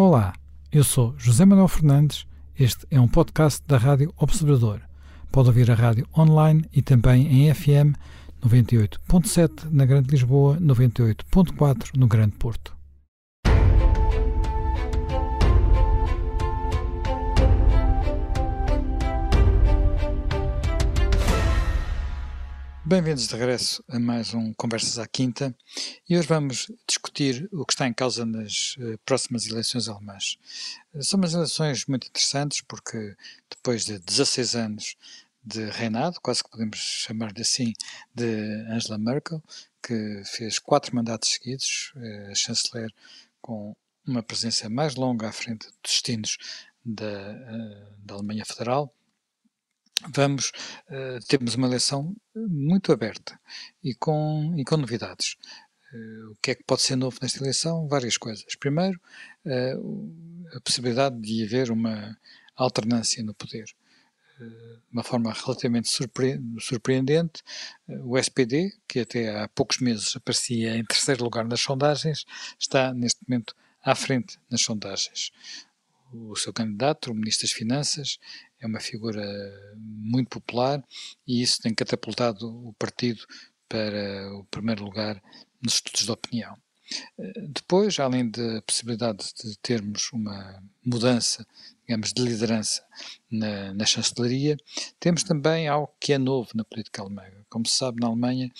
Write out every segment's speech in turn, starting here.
Olá, eu sou José Manuel Fernandes. Este é um podcast da Rádio Observador. Pode ouvir a rádio online e também em FM 98.7 na Grande Lisboa, 98.4 no Grande Porto. Bem-vindos de regresso a mais um Conversas à Quinta e hoje vamos discutir o que está em causa nas uh, próximas eleições alemãs. São umas eleições muito interessantes porque depois de 16 anos de reinado, quase que podemos chamar-lhe assim, de Angela Merkel, que fez quatro mandatos seguidos, uh, chanceler com uma presença mais longa à frente dos destinos da, da Alemanha Federal, vamos uh, temos uma eleição muito aberta e com, e com novidades. Uh, o que é que pode ser novo nesta eleição? Várias coisas. Primeiro, uh, a possibilidade de haver uma alternância no poder. de uma forma relativamente surpre surpreendente, o SPD, que até há poucos meses aparecia em terceiro lugar nas sondagens, está neste momento à frente nas sondagens o seu candidato, o Ministro das Finanças, é uma figura muito popular e isso tem catapultado o partido para o primeiro lugar nos estudos de opinião. Eh, depois, além da possibilidade de termos uma mudança, digamos, de liderança na, na, chancelaria, temos também algo que é novo na política alemã. Como se sabe, na Alemanha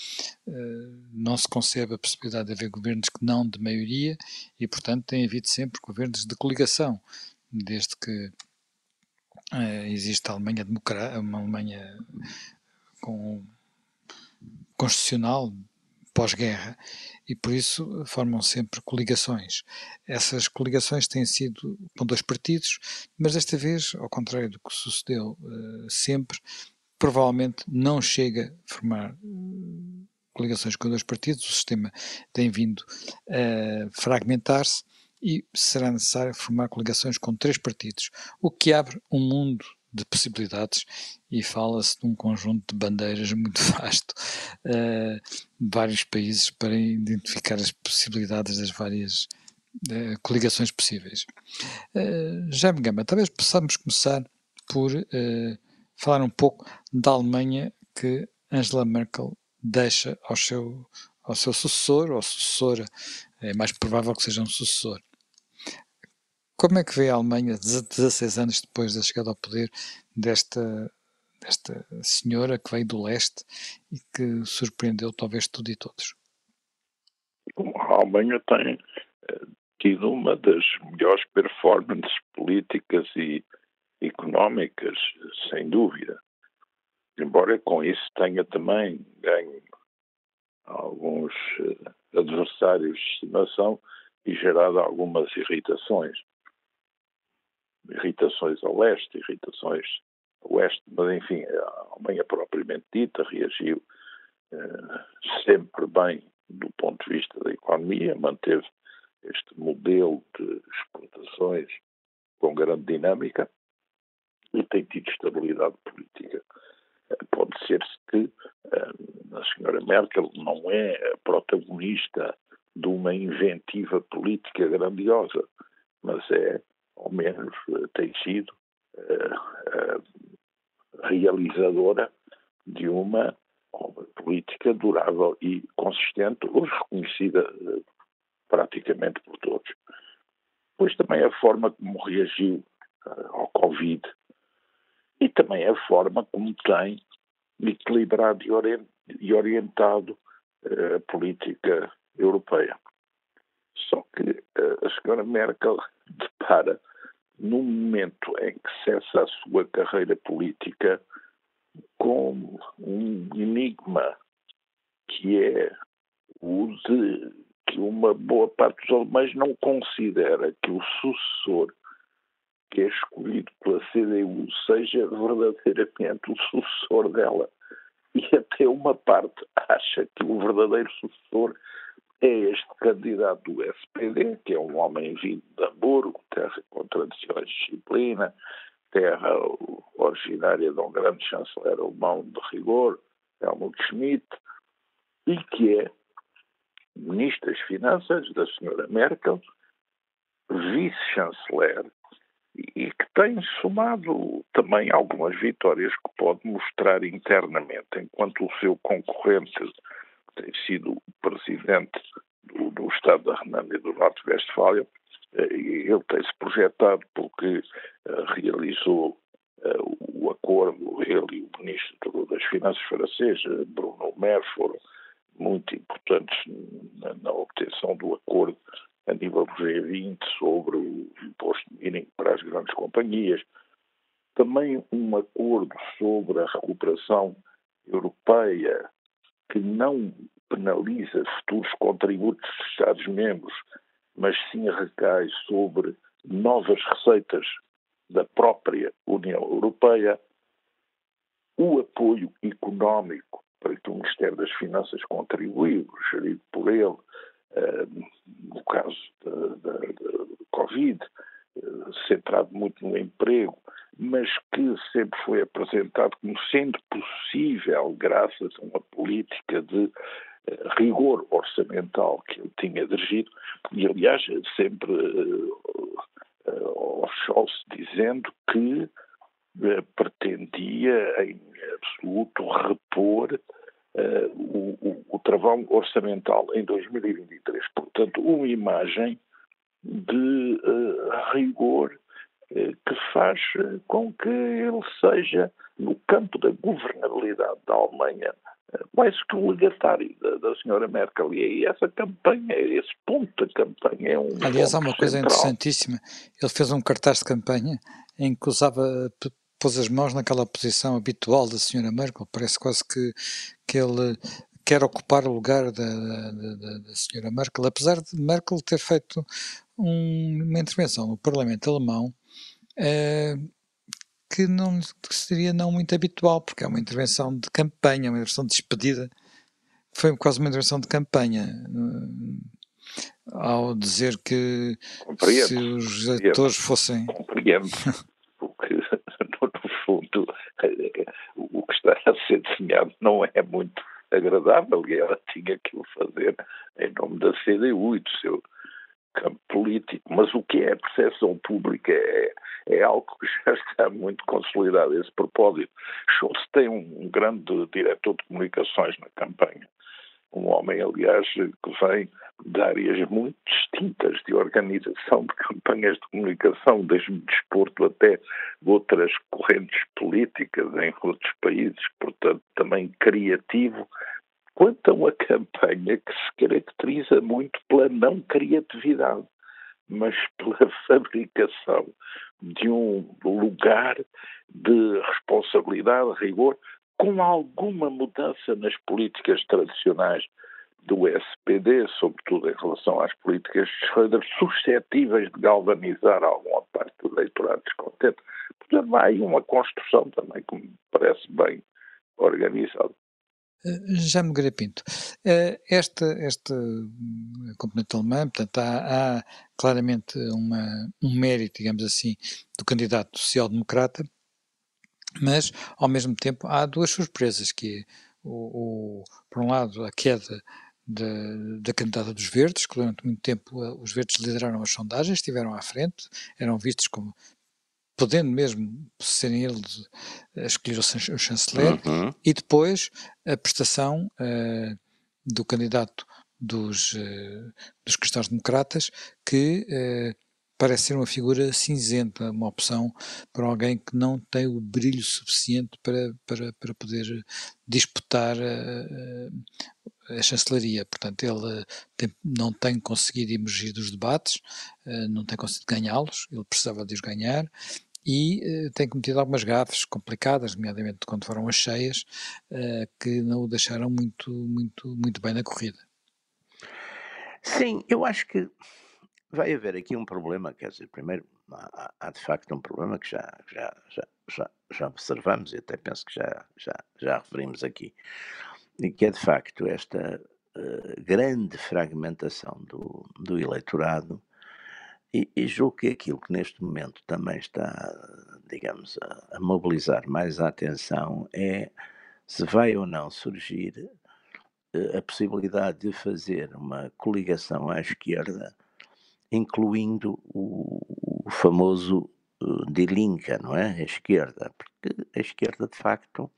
eh, não se concebe a possibilidade de haver governos que não de maioria e, portanto, tem havido sempre governos de coligação, desde que uh, existe a Alemanha uma Alemanha com, constitucional pós-guerra e por isso formam sempre coligações. Essas coligações têm sido com dois partidos, mas desta vez, ao contrário do que sucedeu uh, sempre, provavelmente não chega a formar uh, coligações com dois partidos, o sistema tem vindo a fragmentar-se e será necessário formar coligações com três partidos, o que abre um mundo de possibilidades e fala-se de um conjunto de bandeiras muito vasto uh, de vários países para identificar as possibilidades das várias uh, coligações possíveis. Uh, Jaime Gama, talvez possamos começar por uh, falar um pouco da Alemanha que Angela Merkel deixa ao seu, ao seu sucessor ou sucessora, é mais provável que seja um sucessor. Como é que vê a Alemanha 16 anos depois da chegada ao poder desta, desta senhora que veio do leste e que surpreendeu talvez tudo e todos? A Alemanha tem eh, tido uma das melhores performances políticas e económicas, sem dúvida. Embora com isso tenha também ganho alguns eh, adversários de estimação e gerado algumas irritações irritações ao leste, irritações ao oeste, mas enfim, a Alemanha propriamente dita reagiu eh, sempre bem do ponto de vista da economia, manteve este modelo de exportações com grande dinâmica e tem tido estabilidade política. Pode ser-se que eh, a senhora Merkel não é protagonista de uma inventiva política grandiosa, mas é ao menos eh, tem sido uh, uh, realizadora de uma política durável e consistente, hoje reconhecida praticamente por todos. Pois também a forma como reagiu ao Covid e também a forma como tem equilibrado e orientado a política europeia. Só que a senhora Merkel depara no momento em que cessa a sua carreira política com um enigma que é o de que uma boa parte dos alemães não considera que o sucessor que é escolhido pela CDU seja verdadeiramente o sucessor dela. E até uma parte acha que o verdadeiro sucessor é este candidato do SPD, que é um homem vindo de Hamburgo, terra com tradições de disciplina, terra originária de um grande chanceler alemão de rigor, Helmut Schmidt, e que é ministro das Finanças da senhora Merkel, vice-chanceler e que tem somado também algumas vitórias que pode mostrar internamente, enquanto o seu concorrente tem sido presidente do, do Estado da Renânia do Norte-Westfália, eh, ele tem-se projetado porque uh, realizou uh, o acordo, ele e o ministro das Finanças francês, Bruno Maire, foram muito importantes na, na obtenção do acordo a nível do G20 sobre o imposto mínimo para as grandes companhias. Também um acordo sobre a recuperação europeia que não penaliza futuros contributos dos Estados-membros, mas sim recai sobre novas receitas da própria União Europeia, o apoio económico para que o Ministério das Finanças contribuiu, gerido por ele, eh, no caso da, da, Covid, eh, centrado muito no emprego, mas que sempre foi apresentado como sendo possível graças a uma política de eh, rigor orçamental que ele tinha dirigido, e aliás sempre ao Scholz dizendo que pretendia em absoluto repor uh, o, o, o, travão orçamental em 2023. Portanto, uma imagem de uh, rigor uh, faz com que ele seja, no campo da governabilidade da Alemanha, quase que um legatário da, da senhora Merkel. E essa campanha, esse ponto da campanha é um. Aliás, há uma coisa central. interessantíssima. Ele fez um cartaz de campanha em que usava pôs as mãos naquela posição habitual da senhora Merkel, parece quase que, que ele quer ocupar o lugar da, da, da, da senhora Merkel, apesar de Merkel ter feito um, uma intervenção no Parlamento alemão eh, que não que seria não muito habitual, porque é uma intervenção de campanha, uma intervenção de despedida, foi quase uma intervenção de campanha, eh, ao dizer que se os eleitores fossem... Compreendo. fundo, o que está a ser desenhado não é muito agradável e ela tinha que o fazer em nome da CDU e do seu campo político. Mas o que é a percepção pública é, é algo que já está muito consolidado a esse propósito. Schultz tem um grande diretor de comunicações na campanha, um homem, aliás, que vem de áreas muito distintas de organização de campanhas de comunicação, desde o desporto até outras correntes políticas em outros países, portanto, também criativo, quanto a uma campanha que se caracteriza muito pela não criatividade, mas pela fabricação de um lugar de responsabilidade, rigor, com alguma mudança nas políticas tradicionais do SPD, sobretudo em relação às políticas de Schroeder, suscetíveis de galvanizar alguma parte do eleitorado descontente. Portanto, há aí uma construção também que me parece bem organizada. Eh, Já me Pinto, eh, esta, esta componente alemã, portanto, há, há claramente uma, um mérito, digamos assim, do candidato social-democrata, mas, ao mesmo tempo, há duas surpresas, que é, o, o, por um lado, a queda da candidata dos Verdes, que durante muito tempo eh, os Verdes lideraram as sondagens, estiveram à frente, eram vistos como podendo mesmo serem eles a escolher o chanceler, uhum. e depois a prestação uh, do candidato dos, uh, dos cristãos-democratas, que uh, parece ser uma figura cinzenta, uma opção para alguém que não tem o brilho suficiente para, para, para poder disputar a, chancelaria. Portanto, ele tem, não tem conseguido emergir dos debates, eh, não tem conseguido ganhá-los, ele precisava de os ganhar. E uh, tem cometido algumas gafes complicadas, nomeadamente quando foram as cheias, uh, que não o deixaram muito, muito, muito bem na corrida. Sim, eu acho que vai haver aqui um problema, quer dizer, primeiro há, há de facto um problema que já, já, já, já, já observamos e até penso que já, já, já referimos aqui, e que é de facto esta uh, grande fragmentação do, do eleitorado e, e julgo que aquilo que neste momento também está, digamos, a, a mobilizar mais a atenção é se vai ou não surgir uh, a possibilidade de fazer uma coligação à esquerda incluindo o, o famoso uh, Die Linke, não é? A esquerda, porque a esquerda, de facto,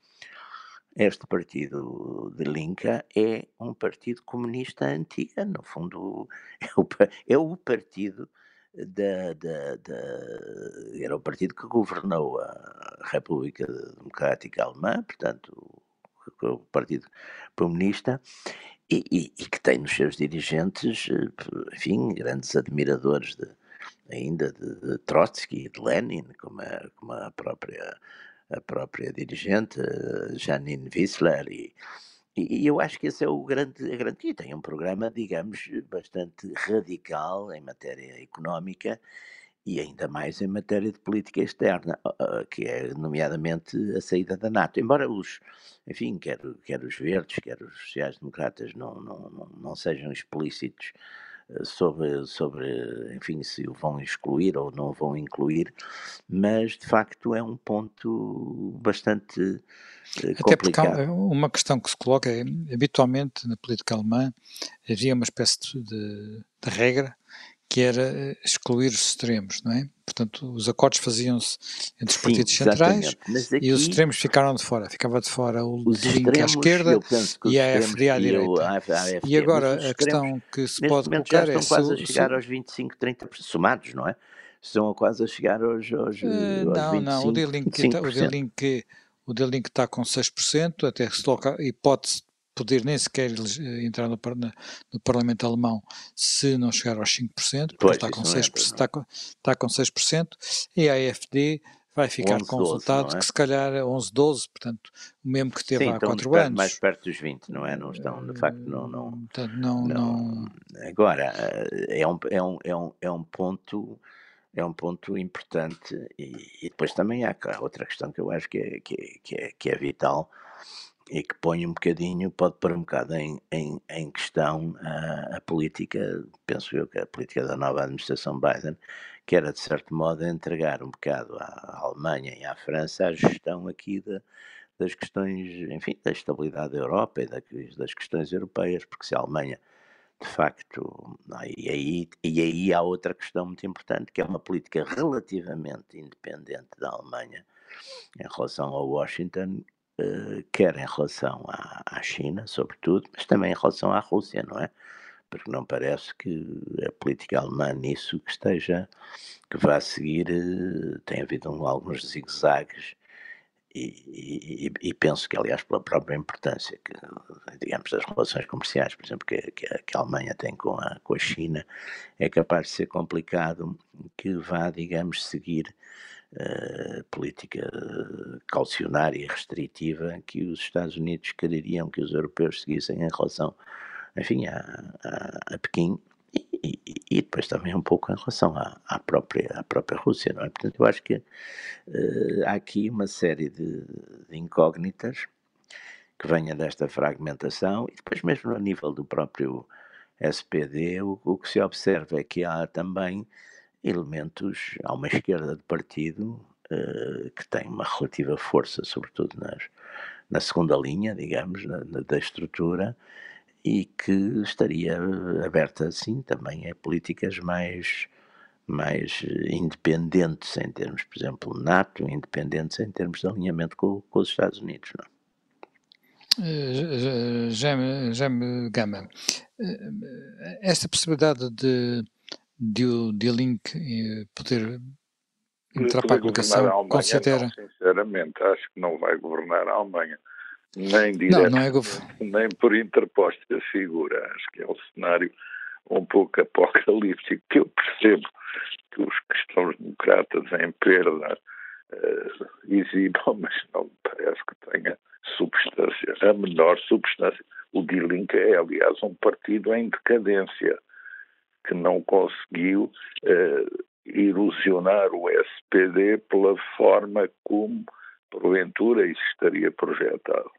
este partido de Linca é um partido comunista antiga, no fundo é o, é o partido da, da, da, era o partido que governou a República Democrática Alemã, portanto o Partido Comunista, e, e, e, que tem nos seus dirigentes, enfim, grandes admiradores de, ainda de, de Trotsky e de Lenin, como a, como a própria a própria dirigente, Janine Wissler, e, e eu acho que esse é o grande, a grande. E tem um programa, digamos, bastante radical em matéria económica e ainda mais em matéria de política externa, que é nomeadamente a saída da NATO. Embora os, enfim, quer, quer os verdes, quer os sociais-democratas não, não, não, não sejam explícitos sobre, sobre, enfim, se o vão excluir ou não vão incluir, mas de facto é um ponto bastante eh, Até porque uma questão que se coloca é, habitualmente na política alemã havia uma espécie de, de regra que era eh, excluir os extremos, não é? Portanto, os acordos faziam-se entre os Sim, partidos centrais aqui, e os extremos ficaram de fora. Ficava de fora o Link à esquerda e a AFD à direita. AFD, e agora a questão que se pode colocar já estão é... quase a chegar aos 25, 30%, somados, não é? Estão quase a chegar aos, aos, uh, aos não, 25, não, o D-Link o D-Link está com 6%, até se coloca a hipótese poder nem sequer eh, entrar no, no, Parlamento Alemão se não chegar aos 5%, porque pois, está, com 6%, é, está, com, está com 6%, e a AFD vai ficar 11, com um resultado é? que se calhar é 11, 12, portanto, o mesmo que teve Sim, há 4 anos. mais perto dos 20, não é? Não estão, de facto, não... não, portanto, não, não, não... Agora, eh, é um, é, um, é, um, é um ponto... É um ponto importante e, e depois também há outra questão que eu acho que é, que é, que é, que é vital, e que põe um bocadinho, pode pôr um bocado em, em, em questão a, a, política, penso eu que a política da nova administração Biden, que era de certo modo entregar um bocado à Alemanha e à França a gestão aqui de, das questões, enfim, da estabilidade da Europa e das, das questões europeias, porque se a Alemanha de facto, e aí, e aí há outra questão muito importante, que é uma política relativamente independente da Alemanha em relação a Washington, quer em relação à, à China, sobretudo, mas também em relação à Rússia, não é? Porque não parece que a política alemã nisso que esteja, que vá seguir, eh, tem havido um, alguns zigue-zagues e, e, e, penso que, aliás, pela própria importância que, digamos, das relações comerciais, por exemplo, que, que, a, que a Alemanha tem com a, com a China, é capaz de ser complicado que vá, digamos, seguir uh, política caucionária e restritiva que os Estados Unidos quereriam que os europeus seguissem em relação, enfim, a, a, a Pequim e, e, depois também um pouco em relação à, à, própria, à própria Rússia, não é? Portanto, eu acho que uh, há aqui uma série de, de incógnitas que venha desta fragmentação e depois mesmo a nível do próprio SPD, o, o que se observa é que há também elementos, há uma esquerda de partido uh, que tem uma relativa força, sobretudo nas, na segunda linha, digamos, na, na, da estrutura, e que estaria aberta, sim, também a políticas mais, mais independentes em termos, por exemplo, NATO, independentes em termos de alinhamento com, com os Estados Unidos. Não? Uh, Jaime Gama, esta possibilidade de de o D-Link poder entrar para a colocação, considera... Não, sinceramente, acho que não vai governar a Alemanha, nem direto, não, não é nem por interposta figura. Acho que é um cenário um pouco apocalíptico, que eu percebo que os cristãos democratas em perda uh, exibam, mas não me parece que tenha substância, a menor substância. O D-Link é, aliás, um partido em decadência que não conseguiu uh, ilusionar o SPD pela forma como, porventura, isso estaria projetado.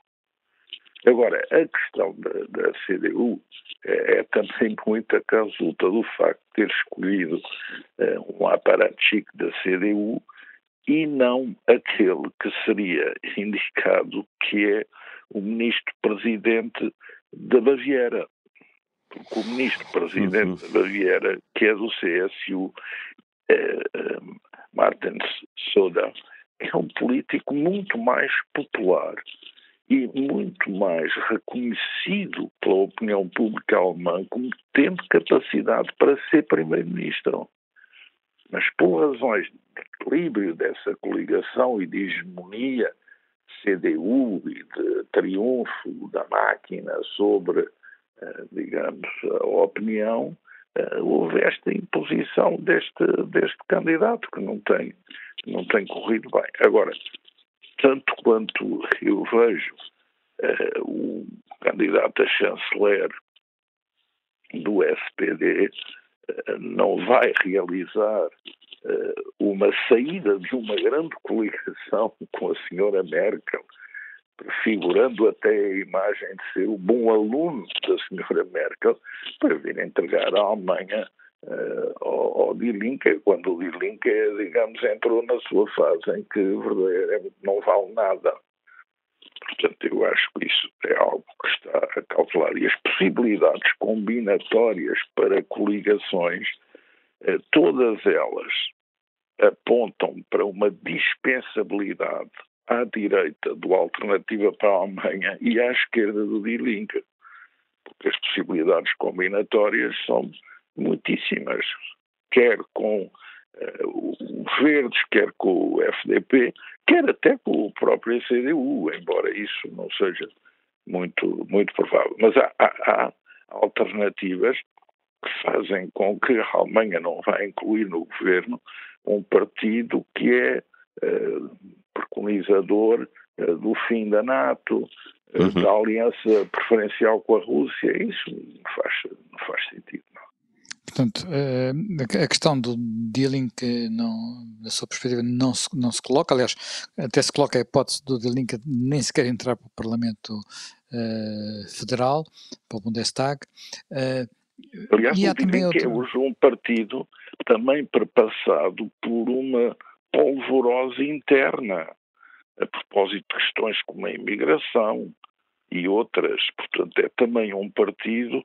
Agora, a questão da, da CDU é, é, também muita resulta do facto de ter escolhido uh, um aparato chique da CDU e não aquele que seria indicado, que é o ministro-presidente da Baviera, porque o ministro-presidente da Vieira, que é do CSU, é, é, Martin Soda, é um político muito mais popular e muito mais reconhecido pela opinião pública alemã como tendo capacidade para ser primeiro-ministro. Mas por razões de equilíbrio dessa coligação e de hegemonia CDU e de triunfo da máquina sobre, eh, digamos, a opinião, eh, houve esta imposição deste, deste candidato que não tem, não tem corrido bem. Agora, tanto quanto eu vejo uh, o candidato a chanceler do SPD uh, não vai realizar uh, uma saída de uma grande coligação com a senhora Merkel, prefigurando até a imagem de ser o bom aluno da senhora Merkel, para vir entregar à Alemanha uh, ao, ao quando o Die Linke, digamos, entrou na sua fase em que verdadeiramente não vale nada. Portanto, eu acho que isso é algo que está a cautelar. E as possibilidades combinatórias para coligações, uh, todas elas apontam para uma dispensabilidade à direita do Alternativa para a Alemanha e à esquerda do Die Linke, porque as possibilidades combinatórias são muitíssimas, quer com uh, os Verdes, quer com o FDP, quer até com o próprio CDU, embora isso não seja muito, muito provável. Mas há, há, há alternativas que fazem com que a Alemanha não vá incluir no governo um partido que é uh, preconizador uh, do fim da NATO, uh, uhum. da aliança preferencial com a Rússia. Isso não faz, não faz sentido. Portanto, eh, a questão do que não, na sua perspectiva não se, não se coloca, aliás, até se coloca a hipótese do dealing nem sequer entrar para o Parlamento uh, Federal, para o Bundestag. Uh, aliás, e há também outro... é hoje um partido também perpassado por uma polvorosa interna, a propósito de questões como a imigração e outras. Portanto, é também um partido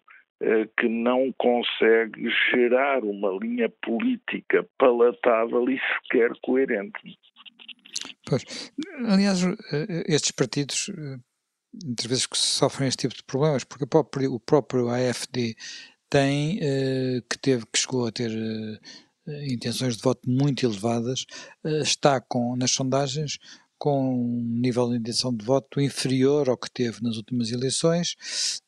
que não consegue gerar uma linha política palatável e sequer coerente. Pois, aliás, eh, estes partidos eh, muitas vezes que sofrem este tipo de problemas, porque o próprio, o próprio AFD tem, que teve, que chegou a ter intenções de voto muito elevadas, está com, nas sondagens com um nível de intenção de voto inferior ao que teve nas últimas eleições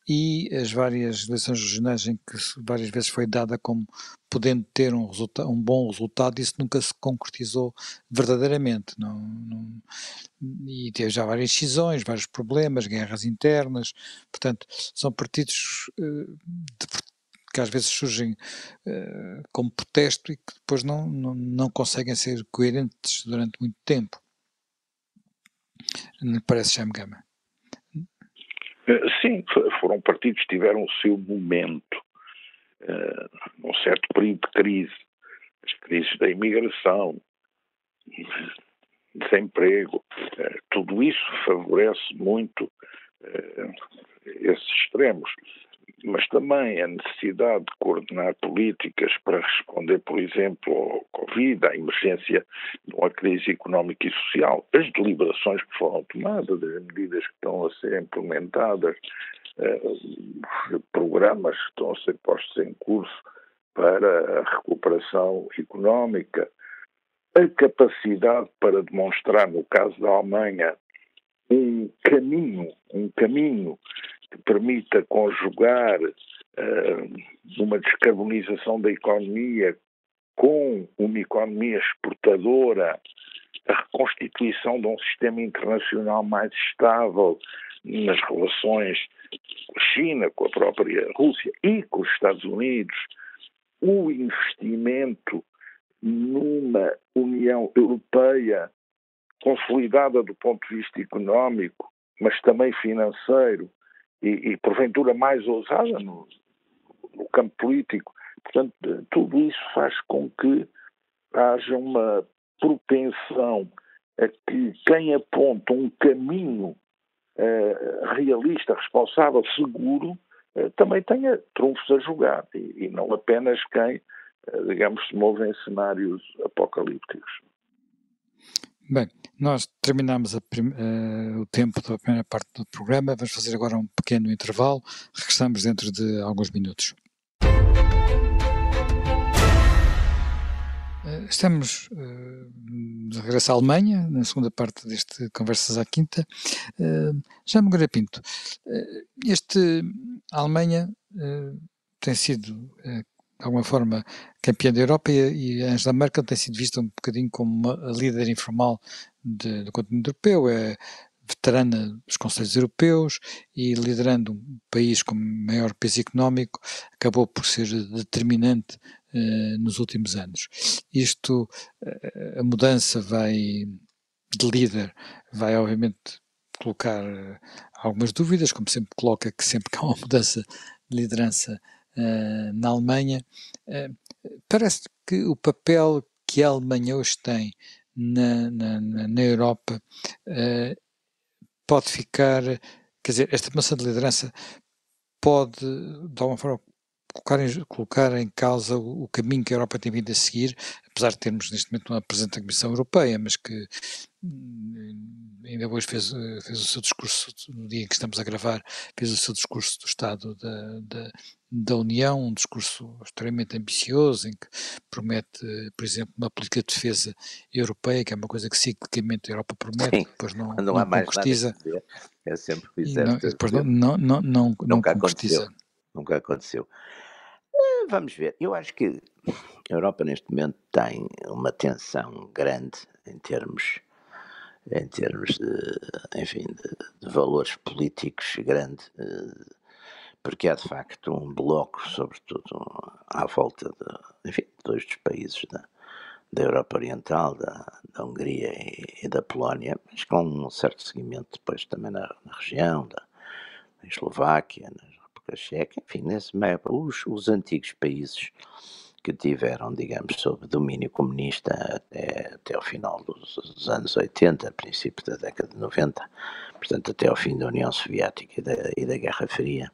e as várias eleições regionais em que várias vezes foi dada como podendo ter um, um bom resultado, isso nunca se concretizou verdadeiramente. Não, não, e teve já várias cisões, vários problemas, guerras internas, portanto, são partidos uh, de, que às vezes surgem uh, como protesto e que depois não, não, não conseguem ser coerentes durante muito tempo. Parece Jaime Gama. Eh, sim, foram partidos que tiveram o seu momento, uh, num certo período de crise, as crises da imigração, desemprego, uh, tudo isso favorece muito esses extremos mas também a necessidade de coordenar políticas para responder, por exemplo, ao Covid, à emergência de uma crise económica e social, as deliberações que foram tomadas, as medidas que estão a ser implementadas, eh, programas que estão a ser postos em curso para a recuperação económica, a capacidade para demonstrar, no caso da Alemanha, um caminho, um caminho que permita conjugar uh, uma descarbonização da economia com uma economia exportadora, a reconstituição de um sistema internacional mais estável nas relações com a China, com a própria Rússia e com os Estados Unidos, o investimento numa União Europeia consolidada do ponto de vista económico, mas também financeiro, e, e porventura mais ousada no, no campo político. Portanto, tudo isso faz com que haja uma propensão a que quem aponta um caminho uh, realista, responsável, seguro, também tenha trunfos a jogar e, e não apenas quem, digamos, se move em cenários apocalípticos. Bem, nós terminamos uh, o tempo da primeira parte do programa, vamos fazer agora um pequeno intervalo, regressamos dentro de alguns minutos. Uh, estamos uh, de regresso à Alemanha, na segunda parte deste Conversas à Quinta. Já me Pinto, este, a Alemanha tem sido de alguma forma, campeã da Europa e, e Angela Merkel tem sido vista um bocadinho como uma líder informal de, do continente europeu, é veterana dos Conselhos Europeus e liderando um país com maior peso económico, acabou por ser determinante eh, nos últimos anos. Isto, eh, a mudança vai de líder, vai obviamente colocar eh, algumas dúvidas, como sempre coloca que sempre que há uma mudança de liderança na Alemanha. Uh, parece que o papel que a Alemanha hoje tem na, na, na Europa uh, pode ficar, quer dizer, esta moção de liderança pode, de alguma forma, colocar em, colocar em causa o, o, caminho que a Europa tem vindo a seguir, apesar de termos neste momento uma presidente da Comissão Europeia, mas que hum, ainda hoje fez, fez o seu discurso, no dia em que estamos a gravar, fez o seu discurso do Estado da, da, da União, um discurso extremamente ambicioso, em que promete, por exemplo, uma política de defesa europeia, que é uma coisa que ciclicamente a Europa promete, Sim, depois não, não, não concretiza. É sempre não, depois não, não, não, não, Nunca concretiza. Aconteceu. Nunca aconteceu. Eh, vamos ver. Eu acho que a Europa neste momento tem uma tensão grande em termos em termos de, enfim, de, de valores políticos grande, eh, porque há de facto um bloco, sobretudo à volta de, enfim, dois dos países da, da Europa Oriental, da, da Hungria e, e, da Polónia, mas com um certo seguimento depois também na, na região, da, da Eslováquia, na República Checa, enfim, nesse mapa, os, os antigos países que tiveram, digamos, sob domínio comunista até, até ao final dos, dos, anos 80, princípio da década de 90, portanto até ao fim da União Soviética e da, e da Guerra Fria.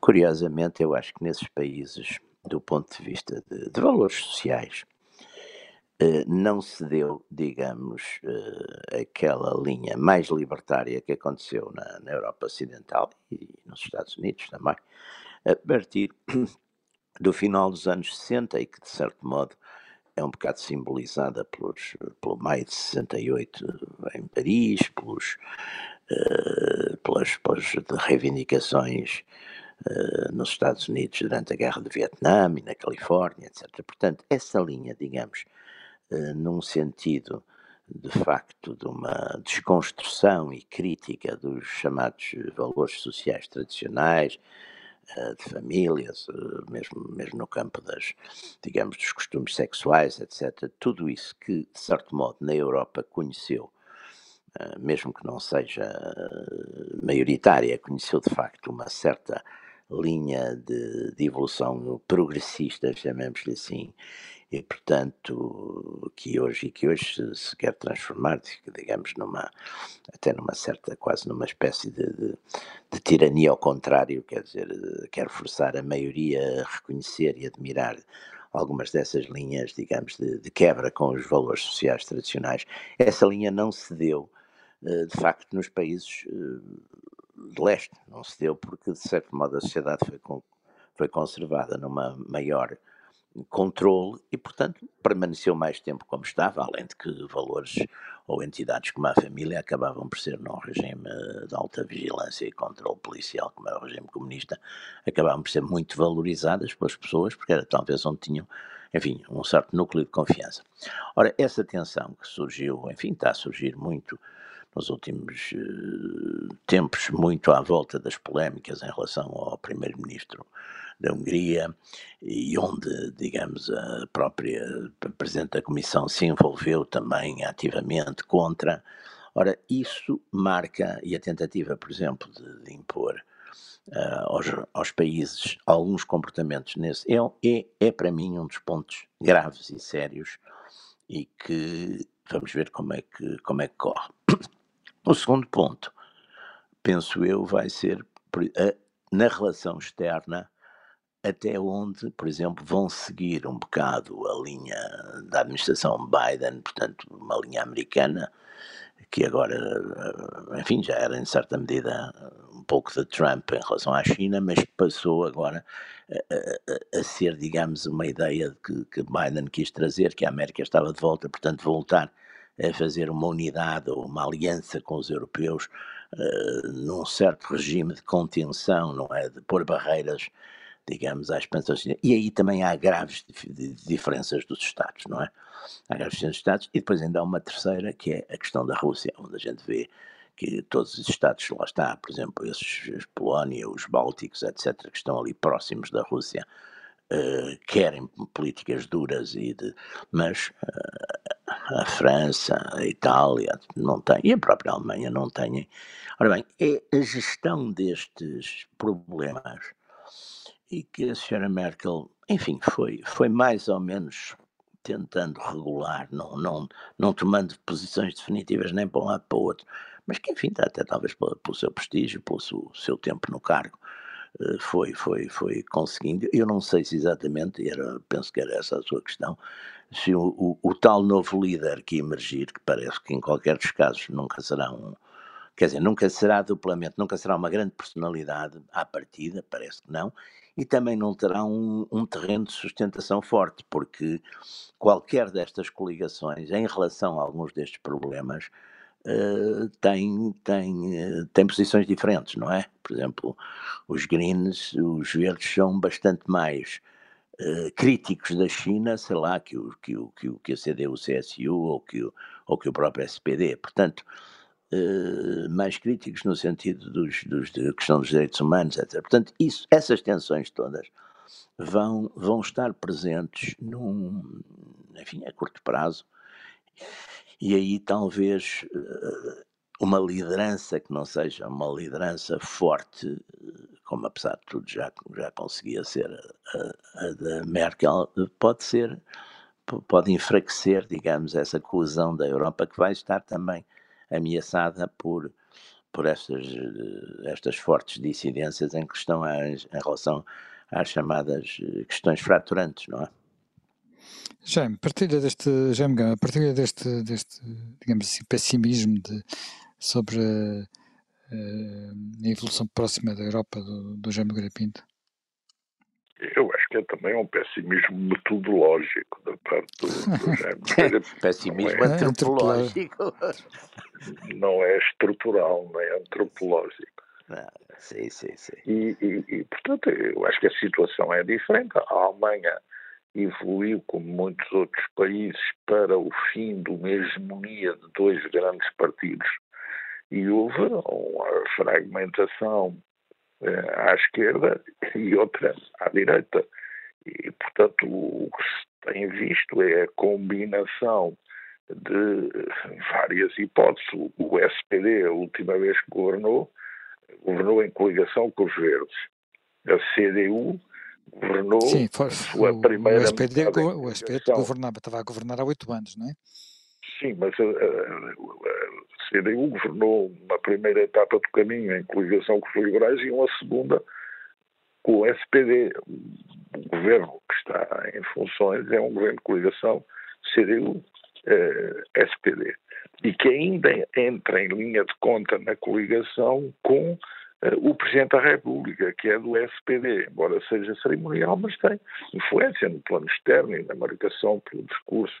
Curiosamente, eu acho que nesses países, do ponto de vista de, de valores sociais, eh, não se deu, digamos, eh, aquela linha mais libertária que aconteceu na, na Europa Ocidental e nos Estados Unidos também, a partir do final dos anos 60 e que, de certo modo, é um bocado simbolizada pelos, pelo maio de 68 em Paris, pelos, uh, pelas, pelas reivindicações uh, nos Estados Unidos durante a Guerra do Vietnã e na Califórnia, etc. Portanto, essa linha, digamos, uh, num sentido de facto de uma desconstrução e crítica dos chamados valores sociais tradicionais, de famílias, eh, mesmo, mesmo no campo das, digamos, dos costumes sexuais, etc. Tudo isso que, de certo modo, na Europa conheceu, eh, mesmo que não seja maioritária, conheceu de facto uma certa linha de, de evolução progressista, chamemos-lhe assim, e portanto que hoje que hoje se, se, quer transformar, digamos, numa até numa certa, quase numa espécie de, de, de, tirania ao contrário, quer dizer, quer forçar a maioria a reconhecer e admirar algumas dessas linhas, digamos, de, de quebra com os valores sociais tradicionais. Essa linha não se deu, eh, de facto, nos países eh, de leste, não se deu porque, de certo modo, a sociedade foi, foi conservada numa maior controle e, portanto, permaneceu mais tempo como estava, além de que valores ou entidades como a família acabavam por ser num regime de alta vigilância e controle policial, como era o regime comunista, acabavam por ser muito valorizadas pelas pessoas, porque era talvez onde tinham, enfim, um certo núcleo de confiança. Ora, essa tensão que surgiu, enfim, está a surgir muito nos últimos uh, tempos, muito à volta das polémicas em relação ao primeiro-ministro da Hungria e onde, digamos, a própria Presidente da Comissão se envolveu também ativamente contra. Ora, isso marca, e a tentativa, por exemplo, de, de impor uh, aos, aos, países alguns comportamentos nesse, é, é, é para mim um dos pontos graves e sérios e que vamos ver como é que, como é que corre. O segundo ponto, penso eu, vai ser na relação externa, até onde, por exemplo, vão seguir um bocado a linha da administração Biden, portanto, uma linha americana, que agora, enfim, já era em certa medida um pouco de Trump em relação à China, mas passou agora a, a, a ser, digamos, uma ideia que, que Biden quis trazer, que a América estava de volta, portanto, voltar a fazer uma unidade ou uma aliança com os europeus uh, num certo regime de contenção, não é? De pôr barreiras, digamos, à expansão chinesa. E aí também há graves diferenças dos Estados, não é? Há graves diferenças dos Estados. E depois ainda há uma terceira, que é a questão da Rússia, onde a gente vê que todos os Estados, lá está, por exemplo, esses, Polónia, os Bálticos, etc., que estão ali próximos da Rússia, uh, querem políticas duras, e de, mas uh, a França, a Itália não têm, e a própria Alemanha não têm. Ora bem, é a gestão destes problemas e que a senhora Merkel, enfim, foi, foi mais ou menos tentando regular, não, não, não tomando posições definitivas nem para um lado para o outro, mas que, enfim, até talvez pelo, pelo seu prestígio, pelo seu, seu tempo no cargo, eh, foi, foi, foi conseguindo. Eu não sei se exatamente, era, penso que era essa a sua questão, se o, o, o, tal novo líder que emergir, que parece que em qualquer dos casos nunca será um, quer dizer, nunca será duplamente, nunca será uma grande personalidade à partida, parece que não, e também não terá um, um terreno de sustentação forte, porque qualquer destas coligações, em relação a alguns destes problemas, uh, tem, tem, uh, tem posições diferentes, não é? Por exemplo, os Greens, os verdes são bastante mais uh, críticos da China, sei lá, que o que, o, que, o, que a CDU-CSU ou que, o, ou que o próprio SPD. Portanto, mais críticos no sentido dos, dos, da questão dos direitos humanos, etc. Portanto, isso, essas tensões todas vão, vão estar presentes num, enfim, a curto prazo e aí talvez uh, uma liderança que não seja uma liderança forte, como apesar de tudo já, já conseguia ser a, a da Merkel, pode ser, pode enfraquecer, digamos, essa coesão da Europa que vai estar também ameaçada por, por estas, estas fortes dissidências em questão em relação às chamadas questões fraturantes, não é? Jaime, partilha deste, Jaime Gama, partilha deste, deste, digamos assim, pessimismo de, sobre a, a evolução próxima da Europa do, do Jaime Garapinto? Eu acho que é também um pessimismo metodológico da parte do, do Jaime Pessimismo não é, antropológico. Não é estrutural, não é antropológico. Ah, sim, sim, sim. E, e, e, portanto, eu acho que a situação é diferente. A Alemanha evoluiu, como muitos outros países, para o fim de uma hegemonia de dois grandes partidos e houve uma fragmentação eh, à esquerda e outra à direita. E, portanto, o que se tem visto é a combinação de várias hipóteses. O SPD, a última vez que governou, governou em coligação com os verdes. A CDU governou Sim, foi, sua o, primeira o SPD, o SPD governava, estava a governar há oito anos, não é? Sim, mas a, a, a, CDU governou uma primeira etapa do caminho em coligação com os liberais e uma segunda com o SPD. O governo que está em funções é um governo de coligação CDU-SPD. Eh, e que ainda entra em linha de conta na coligação com o Presidente da República, que é do SPD, embora seja cerimonial, mas tem influência no plano externo e na marcação pelo discurso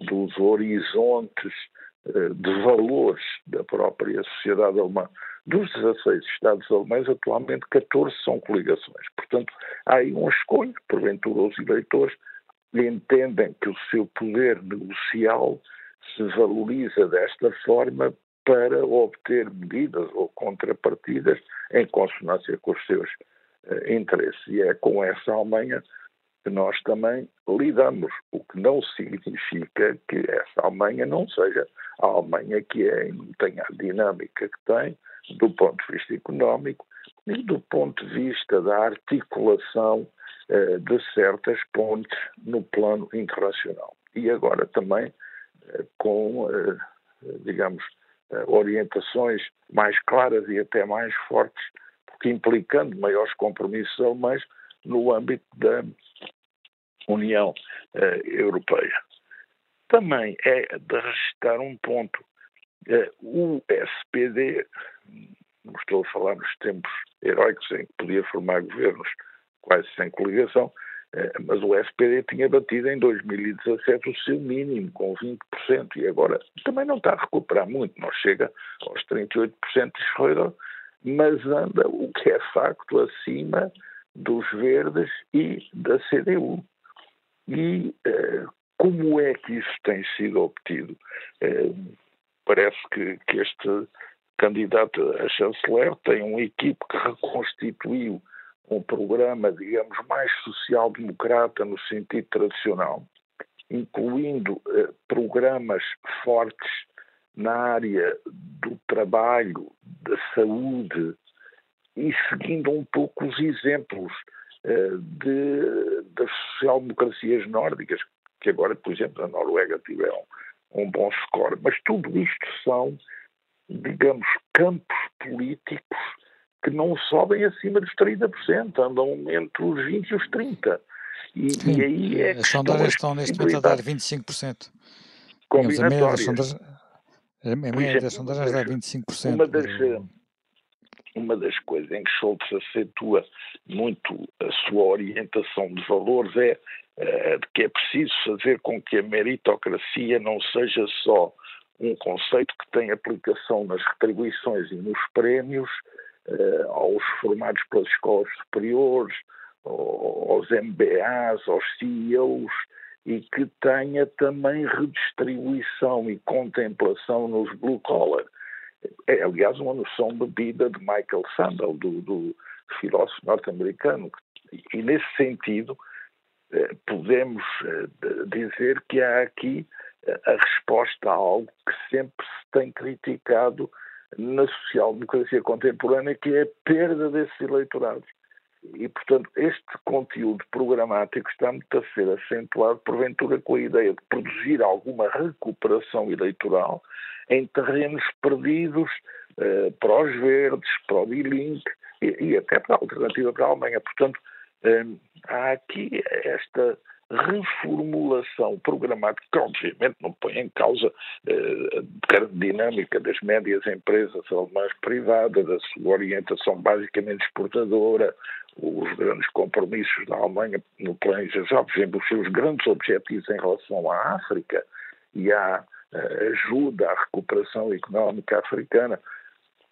dos horizontes eh, de valores da própria sociedade alemã. Dos 16 Estados alemães, atualmente 14 são coligações. Portanto, há aí uma escolha, porventura os eleitores entendem que o seu poder negocial se valoriza desta forma para obter medidas ou contrapartidas em consonância com os seus uh, interesses. E é com essa Alemanha que nós também lidamos, o que não significa que essa Alemanha não seja a Alemanha que é tenha a dinâmica que tem do ponto de vista económico e do ponto de vista da articulação uh, de certas pontes no plano internacional. E agora também uh, com, digamos, orientações mais claras e até mais fortes por implicando maiores compromissos alemães no âmbito da União uh, Europeia. Também é de registrar um ponto. Uh, o SPD, não estou a falar nos tempos heróicos em que podia formar governos quase sem coligação, mas o SPD tinha batido em 2017 o seu mínimo, com 20%, e agora também não está a recuperar muito, não chega aos 38% de Schroeder, mas anda, o que é facto, acima dos Verdes e da CDU. E uh, como é que isso tem sido obtido? Uh, parece que, que, este candidato a chanceler tem uma equipe que reconstituiu um programa, digamos, mais social-democrata no sentido tradicional, incluindo uh, programas fortes na área do trabalho, da saúde e seguindo um pouco os exemplos uh, de, das social-democracias nórdicas, que agora, por exemplo, a Noruega tiveram um bom score. Mas tudo isto são, digamos, campos políticos que não sobem acima dos 30%, andam entre os 20% e os 30%. E, e aí é As sondagens estão neste momento a dar 25%. Combinatórias. A média das sondagens dá 25%. Uma das, uma das coisas em que Schultz acentua muito a sua orientação de valores é uh, de que é preciso fazer com que a meritocracia não seja só um conceito que tem aplicação nas retribuições e nos prémios uh, aos formados pelas escolas superiores, aos MBAs, aos CEOs, e que tenha também redistribuição e contemplação nos blue collar é, aliás, uma noção bebida de Michael Sandel, do, do filósofo norte-americano. E, nesse sentido, eh, podemos eh, dizer que há aqui eh, a resposta a algo que sempre se tem criticado na social-democracia contemporânea, que é a perda desses eleitorados. E, portanto, este conteúdo programático está muito a ser acentuado, porventura, com a ideia de produzir alguma recuperação eleitoral em terrenos perdidos uh, para os verdes, para o D-Link e, e, até para a alternativa para a Alemanha. Portanto, um, há aqui esta reformulação programática que obviamente não põe em causa uh, a dinâmica das médias empresas alemãs privadas, a sua orientação basicamente exportadora, os grandes compromissos da Alemanha no plano já, por exemplo, os seus grandes objetivos em relação à África e à ajuda à recuperação económica africana,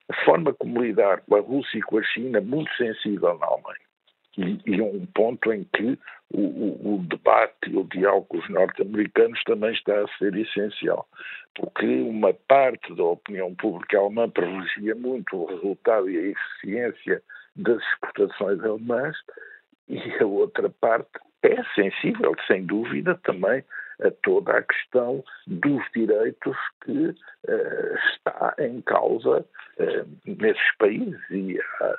a forma como lidar com a Rússia e com a China muito sensível na Alemanha. E, e um ponto em que o, o, o debate o diálogo com os norte-americanos também está a ser essencial, porque uma parte da opinião pública alemã privilegia muito o resultado e a eficiência das exportações alemãs e a outra parte é sensível, sem dúvida, também a toda a questão dos direitos que uh, está em causa uh, nesses países. E uh,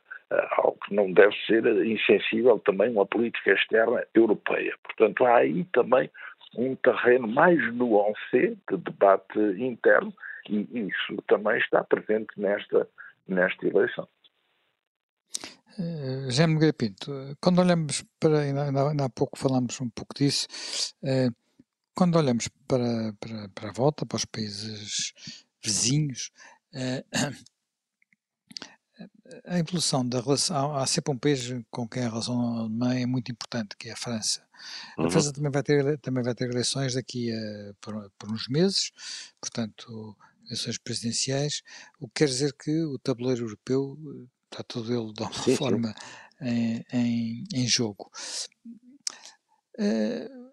algo que não deve ser insensível também uma política externa europeia. Portanto, há aí também um terreno mais nuancé de debate interno e isso também está presente nesta, nesta eleição. Uh, José Nogueira Pinto, quando olhamos para, ainda, ainda há pouco falámos um pouco disso, uh, quando olhamos para, para, para a volta, para os países vizinhos, eh, a evolução da relação. Há sempre um país com quem a relação alemã é muito importante, que é a França. A uhum. França também vai ter, também vai ter eleições daqui a, por, por uns meses, portanto, eleições presidenciais, o que quer dizer que o tabuleiro europeu eh, está todo ele de alguma sim, forma sim. Em, em, em, jogo. Uh,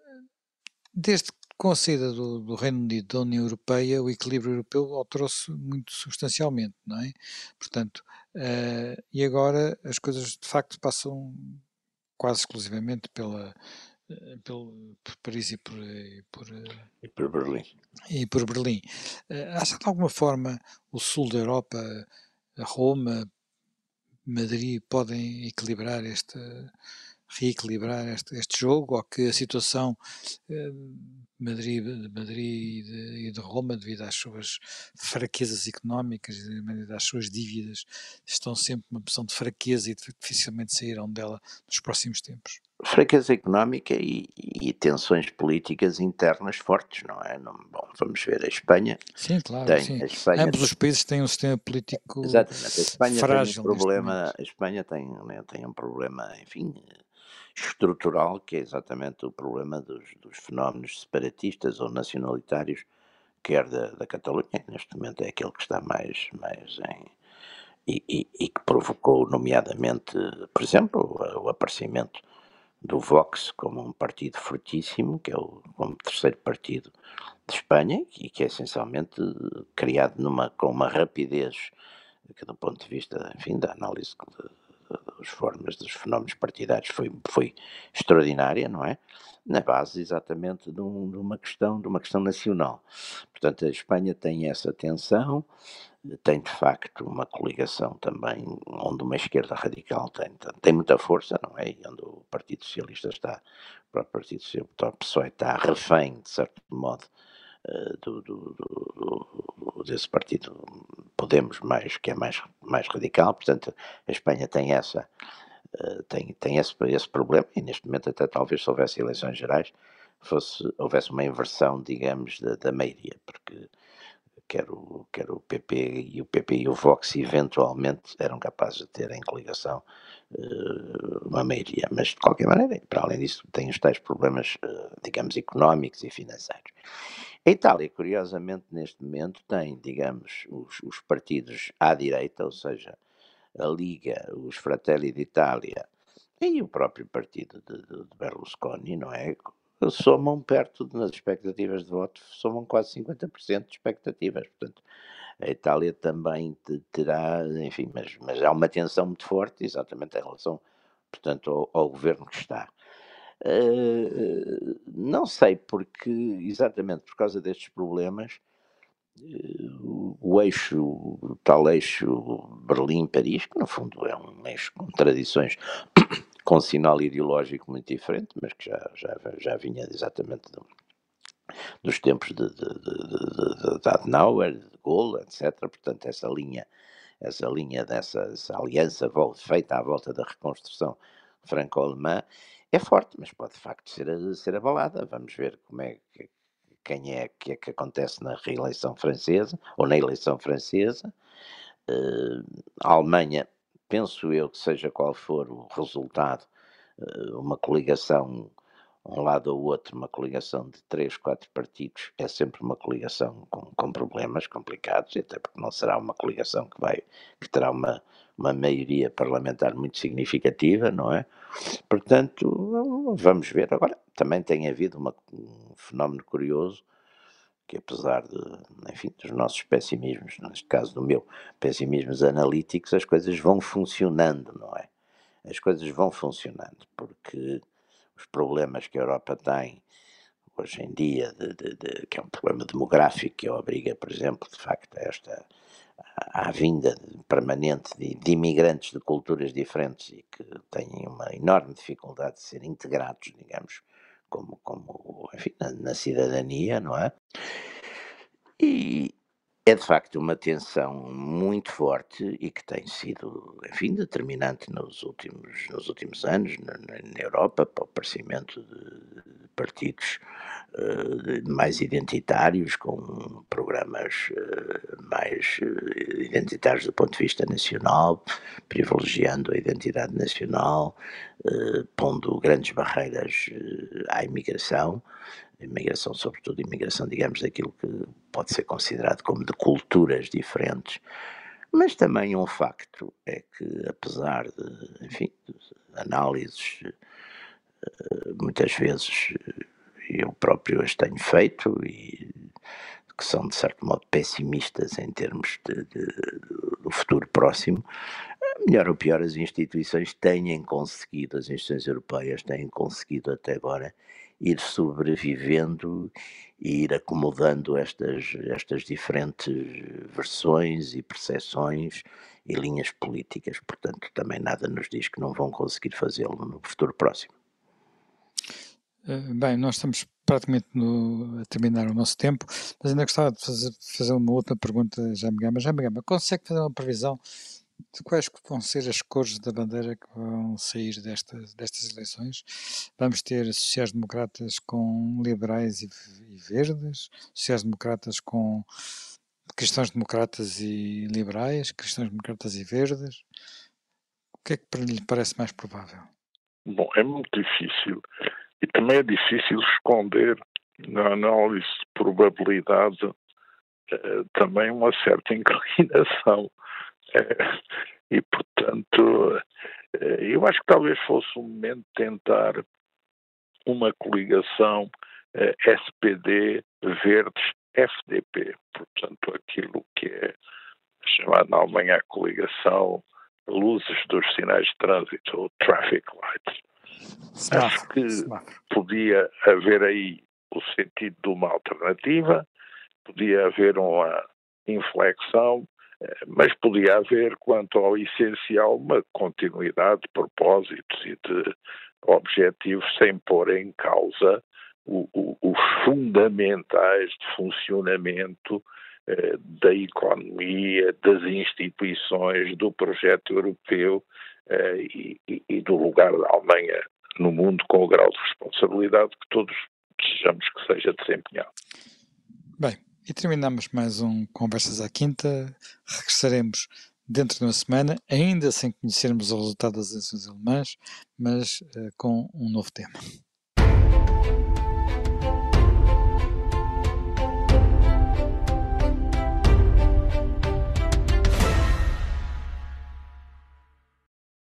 desde com a saída do, do, Reino Unido da União Europeia, o equilíbrio europeu alterou-se muito substancialmente, não é? Portanto, uh, e agora as coisas de facto passam quase exclusivamente pela, uh, pelo, por Paris e por, e por, e por Berlim. E por Berlim. Uh, acha que de alguma forma o sul da Europa, Roma, Madrid, podem equilibrar esta reequilibrar este, este jogo ou que a situação eh, Madrid, de Madrid e de, Roma, devido às suas fraquezas económicas e devido às suas dívidas, estão sempre uma posição de fraqueza e dificilmente sairão dela nos próximos tempos. Fraqueza económica e, e tensões políticas internas fortes, não é? Não, bom, vamos ver a Espanha. Sim, claro. Tem, sim. Espanha, Ambos os países têm um sistema político Exatamente. A Espanha frágil. Tem um problema, a Espanha tem, né, tem um problema, enfim, estrutural, que é exatamente o problema dos, dos fenómenos separatistas ou nacionalitários, quer da, da Catalunha, que neste momento é aquele que está mais, mais em. E, e, e que provocou, nomeadamente, por exemplo, o, o aparecimento do Vox como um partido fortíssimo, que é o como terceiro partido de Espanha, e que é essencialmente criado numa, com uma rapidez que do ponto de vista, enfim, da análise das formas dos fenómenos partidários foi, foi extraordinária, não é? Na base exatamente de, um, de, uma questão, de uma questão nacional. Portanto, a Espanha tem essa tensão, tem de facto uma coligação também onde uma esquerda radical tem, tem muita força, não é? E onde o Partido Socialista está, o próprio Partido Socialista, o PSOE está refém, de certo modo, eh, do, do, do, desse partido Podemos mais, que é mais, mais radical, portanto a Espanha tem essa eh, tem, tem esse, esse problema e neste momento até talvez se houvesse eleições gerais fosse, houvesse uma inversão, digamos, da, da maioria, porque quer o, quer o PP e o PP e o Vox eventualmente eram capazes de ter em coligação uh, uma maioria, mas de qualquer maneira, para além disso, tem os tais problemas, uh, digamos, económicos e financeiros. A Itália, curiosamente, neste momento tem, digamos, os, os partidos à direita, ou seja, a Liga, os Fratelli d'Italia e o próprio partido de, de, de Berlusconi, não é? Somam perto, nas expectativas de voto, somam quase 50% de expectativas. Portanto, a Itália também terá, enfim, mas, mas há uma tensão muito forte, exatamente em relação, portanto, ao, ao governo que está. Uh, não sei porque, exatamente por causa destes problemas, o eixo, o tal eixo Berlim-Paris, que no fundo é um eixo com tradições, com sinal ideológico muito diferente, mas que já, já, já vinha exatamente do, dos tempos de, de, de, de, Adenauer, de Gaulle, etc. Portanto, essa linha, essa linha dessa aliança feita à volta da reconstrução franco-alemã é forte, mas pode de facto ser, ser abalada. Vamos ver como é que, quem é que é que acontece na reeleição francesa ou na eleição francesa. Uh, a Alemanha, penso eu que seja qual for o resultado, uh, uma coligação um lado ou outro, uma coligação de três, quatro partidos, é sempre uma coligação com, com problemas complicados, até porque não será uma coligação que vai, que terá uma, uma maioria parlamentar muito significativa, não é? Portanto, vamos ver. Agora, também tem havido uma, um fenómeno curioso, que apesar de, enfim, dos nossos pessimismos, neste caso do meu, pessimismos analíticos, as coisas vão funcionando, não é? As coisas vão funcionando, porque os problemas que a Europa tem hoje em dia, de, de, de, que é um problema demográfico que obriga, por exemplo, de facto, a esta à vinda permanente de, de, imigrantes de culturas diferentes e que têm uma enorme dificuldade de ser integrados, digamos, como, como enfim, na, na cidadania, não é? E, é de facto uma tensão muito forte e que tem sido, enfim, determinante nos últimos, nos últimos anos na, na Europa para o aparecimento de partidos uh, mais identitários, com programas uh, mais uh, identitários do ponto de vista nacional, privilegiando a identidade nacional, pondo grandes barreiras à imigração imigração, sobretudo imigração, digamos, daquilo que pode ser considerado como de culturas diferentes. Mas também um facto é que, apesar de, enfim, de análises, eh, muitas vezes eu próprio as tenho feito e que são, de certo modo, pessimistas em termos de, de, do futuro próximo, melhor ou pior, as instituições têm conseguido, as instituições europeias têm conseguido até agora ir sobrevivendo e ir acomodando estas, estas diferentes versões e percepções e linhas políticas, portanto, também nada nos diz que não vão conseguir fazê-lo no futuro próximo. Eh, bem, nós estamos praticamente no, a terminar o nosso tempo, mas ainda gostava de fazer, fazer uma outra pergunta, já me Gama. Já me Gama, consegue fazer uma previsão de quais vão ser as cores da bandeira que vão sair destas, destas eleições? Vamos ter sociais-democratas com liberais e, e verdes, sociais-democratas com cristãos-democratas e liberais, cristãos-democratas e verdes? O que é que lhe parece mais provável? Bom, é muito difícil e também é difícil esconder na análise de probabilidade eh, também uma certa inclinação. Eh, e, portanto, eh, eu acho que talvez fosse o momento de tentar uma coligação SPD Verdes FDP, portanto, aquilo que é chamado na Alemanha a coligação luzes dos sinais de trânsito, ou traffic lights. Acho que podia haver aí o sentido de uma alternativa, podia haver uma inflexão, eh, mas podia haver, quanto ao essencial, uma continuidade de propósitos e de objetivos sem pôr em causa os fundamentais de funcionamento eh, da economia, das instituições, do projeto europeu eh, e, e, do lugar da Alemanha no mundo com o grau de responsabilidade que todos desejamos que seja desempenhado. Bem, e terminamos mais um Conversas à Quinta. Regressaremos dentro de uma semana, ainda sem conhecermos o resultado das eleições alemãs, mas uh, com um novo tema.